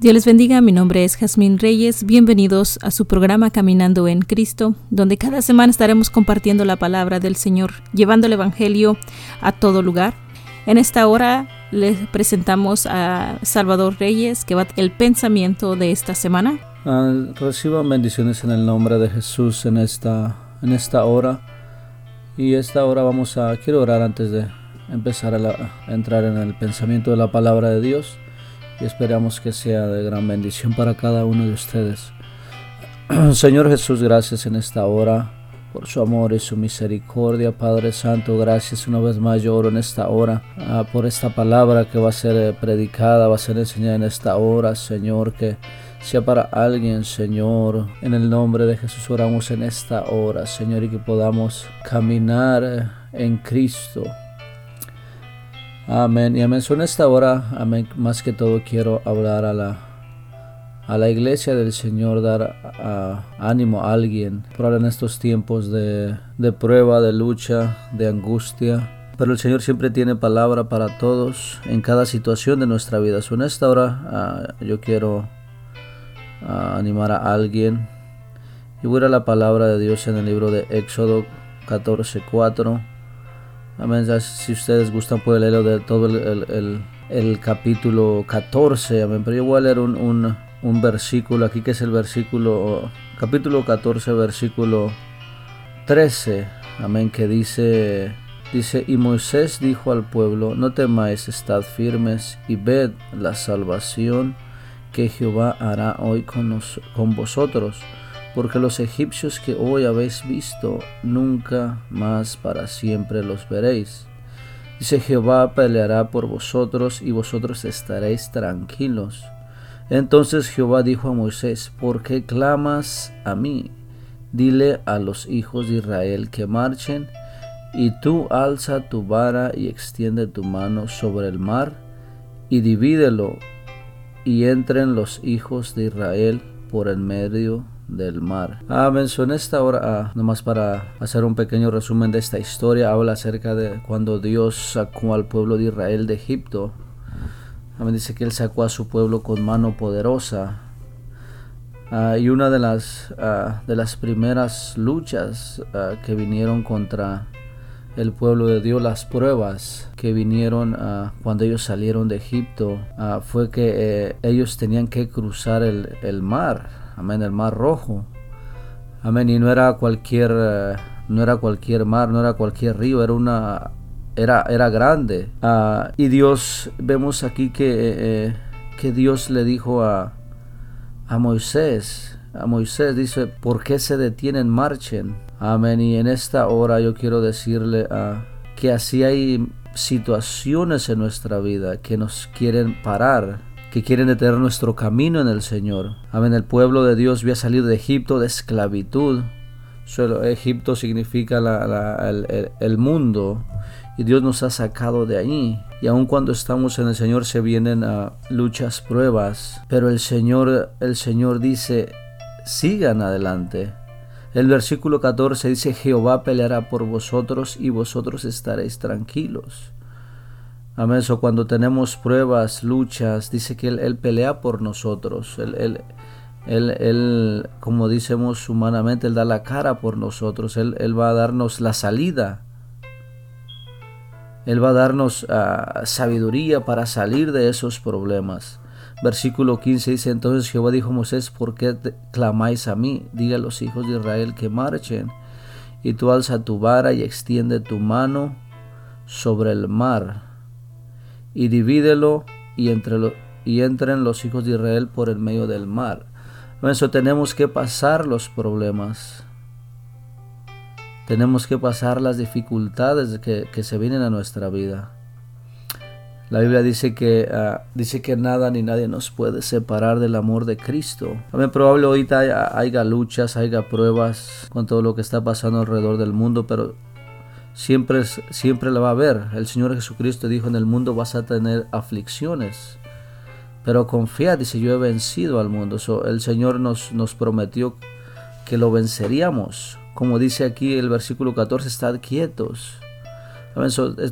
Dios les bendiga, mi nombre es Jazmín Reyes, bienvenidos a su programa Caminando en Cristo, donde cada semana estaremos compartiendo la palabra del Señor, llevando el Evangelio a todo lugar. En esta hora les presentamos a Salvador Reyes, que va el pensamiento de esta semana. Uh, reciban bendiciones en el nombre de Jesús en esta, en esta hora. Y esta hora vamos a, quiero orar antes de empezar a entrar en el pensamiento de la palabra de Dios y esperamos que sea de gran bendición para cada uno de ustedes. Señor Jesús, gracias en esta hora por su amor y su misericordia. Padre Santo, gracias una vez más yo oro en esta hora ah, por esta palabra que va a ser eh, predicada, va a ser enseñada en esta hora, Señor, que sea para alguien, Señor. En el nombre de Jesús oramos en esta hora, Señor, y que podamos caminar eh, en Cristo Amén. Y amén. en esta hora, amén, más que todo quiero hablar a la, a la iglesia del Señor, dar ánimo a alguien, por en estos tiempos de, de prueba, de lucha, de angustia. Pero el Señor siempre tiene palabra para todos en cada situación de nuestra vida. So, esta hora ah, yo quiero ah, animar a alguien y voy a la palabra de Dios en el libro de Éxodo 14:4. Amén. Si ustedes gustan, pueden leerlo de todo el, capítulo 14. Amén. Pero yo voy a leer un, un, versículo aquí que es el versículo, capítulo 14, versículo 13. Amén. Que dice, dice, y Moisés dijo al pueblo, no temáis, estad firmes y ved la salvación que Jehová hará hoy con, con vosotros porque los egipcios que hoy habéis visto, nunca más para siempre los veréis. Dice Jehová peleará por vosotros y vosotros estaréis tranquilos. Entonces Jehová dijo a Moisés, ¿por qué clamas a mí? Dile a los hijos de Israel que marchen, y tú alza tu vara y extiende tu mano sobre el mar, y divídelo, y entren los hijos de Israel por el medio del mar. Ah, mencioné esta hora, ah, nomás para hacer un pequeño resumen de esta historia, habla acerca de cuando Dios sacó al pueblo de Israel de Egipto. También dice que Él sacó a su pueblo con mano poderosa. Ah, y una de las, ah, de las primeras luchas que vinieron contra el pueblo de Dios, las pruebas que vinieron cuando ellos salieron de Egipto, fue que eh, ellos tenían que cruzar el, el mar amén, el mar rojo, amén, y no era cualquier, eh, no era cualquier mar, no era cualquier río, era una, era, era grande, ah, y Dios, vemos aquí que, eh, eh, que Dios le dijo a, a Moisés, a Moisés dice, ¿por qué se detienen? Marchen. Amén. Y en esta hora yo quiero decirle a que así hay situaciones en nuestra vida que nos quieren parar, que quieren detener nuestro camino en el Señor. Amén. El pueblo de Dios había salido de Egipto de esclavitud. Egipto significa el, mundo y Dios nos ha sacado de ahí. Y aun cuando estamos en el Señor se vienen a luchas, pruebas, pero el Señor, el Señor dice, sigan adelante. El versículo 14 dice, Jehová peleará por vosotros y vosotros estaréis tranquilos. Amén. So, cuando tenemos pruebas, luchas, dice que Él, pelea por nosotros. Él, él, como decimos humanamente, Él da la cara por nosotros. Él, va a darnos la salida. Él va a darnos ah, sabiduría para salir de esos problemas. Versículo 15 dice, entonces Jehová dijo a Moisés, ¿por qué clamáis a mí? Diga a los hijos de Israel que marchen. Y tú alza tu vara y extiende tu mano sobre el mar y divídelo y, entre y entren los hijos de Israel por el medio del mar. Eso tenemos que pasar los problemas. Tenemos que pasar las dificultades que, se vienen a nuestra vida. La Biblia dice que, ah, dice que nada ni nadie nos puede separar del amor de Cristo. También probable ahorita haya luchas, haya pruebas con todo lo que está pasando alrededor del mundo, pero siempre, siempre la va a haber. El Señor Jesucristo dijo, en el mundo vas a tener aflicciones, pero confía, dice, yo he vencido al mundo. el Señor nos, nos prometió que lo venceríamos. Como dice aquí el versículo 14, estad quietos.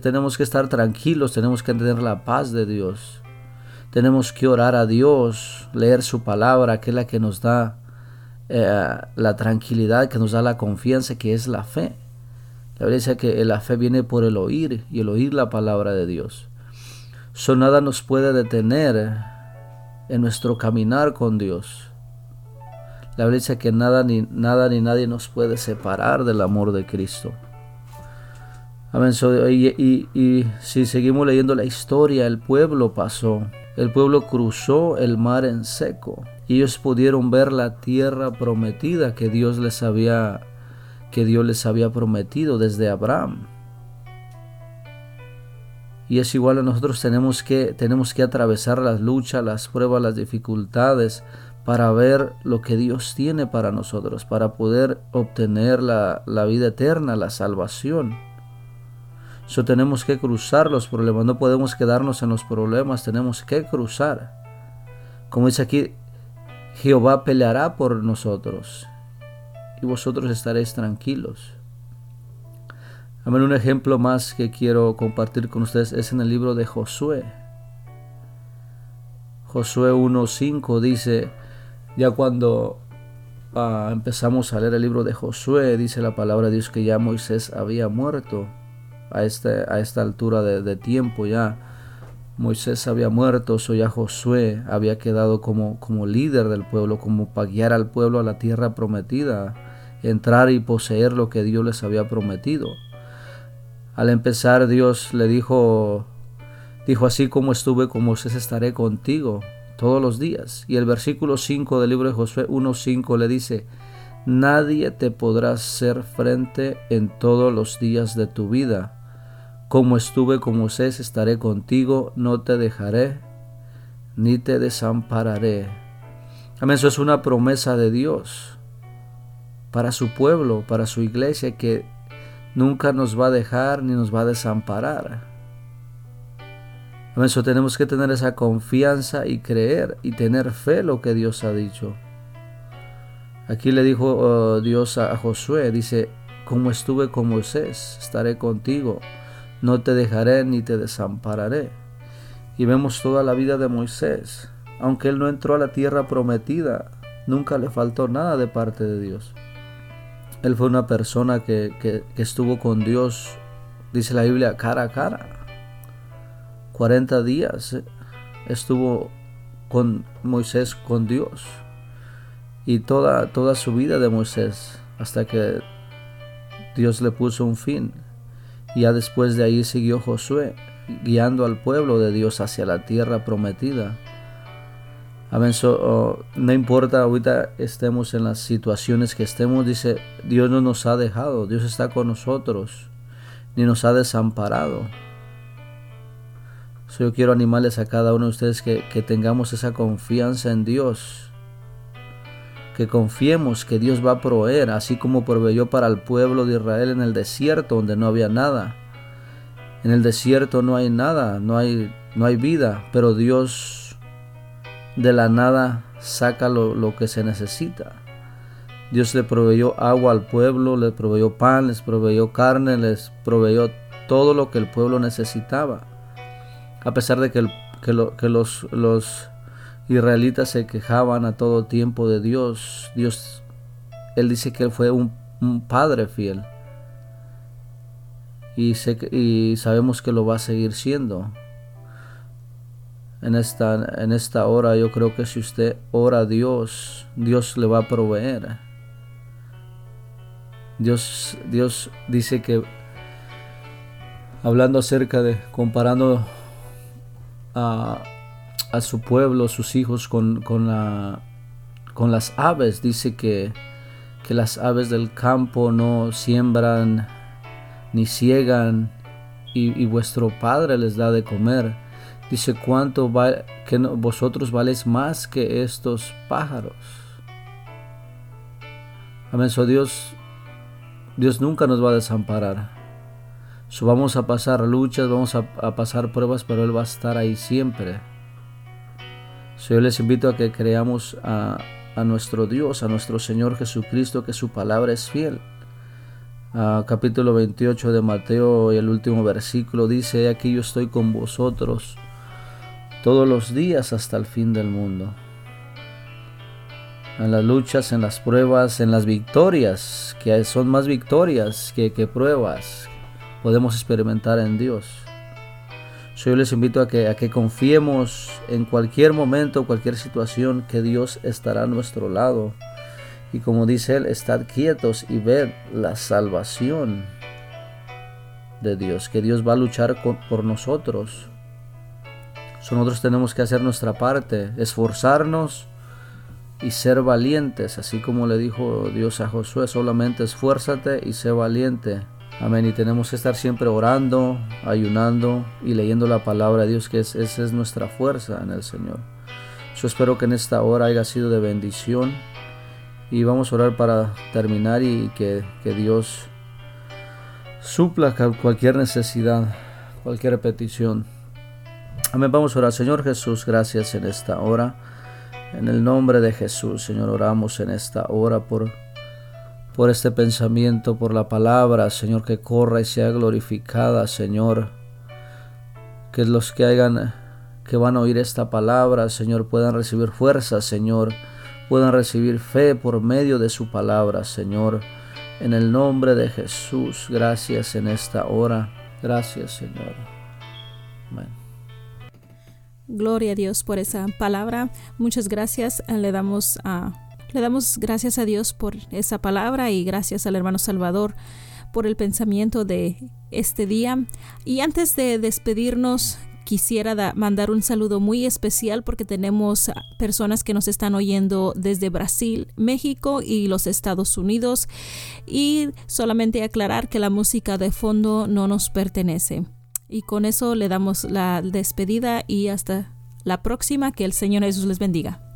tenemos que estar tranquilos, tenemos que tener la paz de Dios. tenemos que orar a Dios, leer su palabra, que es la que nos da eh, la tranquilidad, que nos da la confianza, que es la fe. La Biblia dice que la fe viene por el oír y el oír la palabra de Dios. So nada nos puede detener en nuestro caminar con Dios. La Biblia dice que nada ni, nada ni nadie nos puede separar del amor de Cristo. Amén. y, y, si seguimos leyendo la historia, el pueblo pasó. El pueblo cruzó el mar en seco. Y ellos pudieron ver la tierra prometida que Dios les había que Dios les había prometido desde Abraham. Y es igual a nosotros tenemos que tenemos que atravesar las luchas, las pruebas, las dificultades para ver lo que Dios tiene para nosotros, para poder obtener la, la vida eterna, la salvación. Eso tenemos que cruzar los problemas, no podemos quedarnos en los problemas, tenemos que cruzar. Como dice aquí, Jehová peleará por nosotros y vosotros estaréis tranquilos. Un ejemplo más que quiero compartir con ustedes es en el libro de Josué. Josué 1.5 dice, ya cuando ah, empezamos a leer el libro de Josué, dice la palabra de Dios que ya Moisés había muerto a, este, a esta altura de, tiempo ya. Moisés había muerto, o ya Josué había quedado como, como líder del pueblo, como para guiar al pueblo a la tierra prometida, entrar y poseer lo que Dios les había prometido. Al empezar Dios le dijo, dijo así como estuve con Moisés estaré contigo todos los días. Y el versículo 5 del libro de Josué 1.5 le dice, nadie te podrá hacer frente en todos los días de tu vida como estuve con Moisés, estaré contigo, no te dejaré, ni te desampararé. Amén, eso es una promesa de Dios para su pueblo, para su iglesia, que nunca nos va a dejar ni nos va a desamparar. Amén, eso tenemos que tener esa confianza y creer y tener fe lo que Dios ha dicho. Aquí le dijo oh, Dios a Josué, dice, como estuve con Moisés, estaré contigo no te dejaré ni te desampararé. Y vemos toda la vida de Moisés. Aunque él no entró a la tierra prometida, nunca le faltó nada de parte de Dios. Él fue una persona que, que, estuvo con Dios, dice la Biblia, cara a cara. 40 días eh, estuvo con Moisés, con Dios. Y toda, toda su vida de Moisés, hasta que Dios le puso un fin. Y ya después de ahí siguió Josué, guiando al pueblo de Dios hacia la tierra prometida. Amén. Oh, no importa ahorita estemos en las situaciones que estemos, dice, Dios no nos ha dejado, Dios está con nosotros, ni nos ha desamparado. yo quiero animarles a cada uno de ustedes que, que tengamos esa confianza en Dios que confiemos que Dios va a proveer, así como proveyó para el pueblo de Israel en el desierto donde no había nada. En el desierto no hay nada, no hay, no hay vida, pero Dios de la nada saca lo, que se necesita. Dios le proveyó agua al pueblo, le proveyó pan, les proveyó carne, les proveyó todo lo que el pueblo necesitaba. A pesar de que, los, israelitas se quejaban a todo tiempo de Dios. Dios, Él dice que Él fue un, padre fiel. Y, sabemos que lo va a seguir siendo. En esta, en esta hora yo creo que si usted ora a Dios, Dios le va a proveer. Dios, Dios dice que, hablando acerca de, comparando a a su pueblo, sus hijos, con, con, la, con las aves. Dice que, que las aves del campo no siembran ni ciegan y, vuestro Padre les da de comer. Dice, ¿cuánto va, que vosotros valéis más que estos pájaros? Amén. So Dios, Dios nunca nos va a desamparar. So vamos a pasar luchas, vamos a, a pasar pruebas, pero Él va a estar ahí siempre yo les invito a que creamos a, nuestro Dios, a nuestro Señor Jesucristo, que su palabra es fiel. capítulo 28 de Mateo y el último versículo dice, aquí yo estoy con vosotros todos los días hasta el fin del mundo. En las luchas, en las pruebas, en las victorias, que son más victorias que, pruebas, podemos experimentar en Dios. Yo les invito a que, a que confiemos en cualquier momento, cualquier situación, que Dios estará a nuestro lado. Y como dice Él, estad quietos y ved la salvación de Dios, que Dios va a luchar por nosotros. Nosotros tenemos que hacer nuestra parte, esforzarnos y ser valientes, así como le dijo Dios a Josué, solamente esfuérzate y sé valiente. Amén. Y tenemos que estar siempre orando, ayunando y leyendo la palabra de Dios, que esa es nuestra fuerza en el Señor. Yo espero que en esta hora haya sido de bendición. Y vamos a orar para terminar y que, que Dios supla cualquier necesidad, cualquier petición. Amén. Vamos a orar. Señor Jesús, gracias en esta hora. En el nombre de Jesús, Señor, oramos en esta hora por, por este pensamiento, por la palabra, Señor, que corra y sea glorificada, Señor. Que los que hayan, que van a oír esta palabra, Señor, puedan recibir fuerza, Señor. Puedan recibir fe por medio de su palabra, Señor. En el nombre de Jesús, gracias en esta hora. Gracias, Señor. Amén. Gloria a Dios por esa palabra. Muchas gracias. Le damos, a, le damos gracias a Dios por esa palabra y gracias al hermano Salvador por el pensamiento de este día. Y antes de despedirnos, quisiera mandar un saludo muy especial porque tenemos personas que nos están oyendo desde Brasil, México y los Estados Unidos. Y solamente aclarar que la música de fondo no nos pertenece. Y con eso le damos la despedida y hasta la próxima. Que el Señor Jesús les bendiga.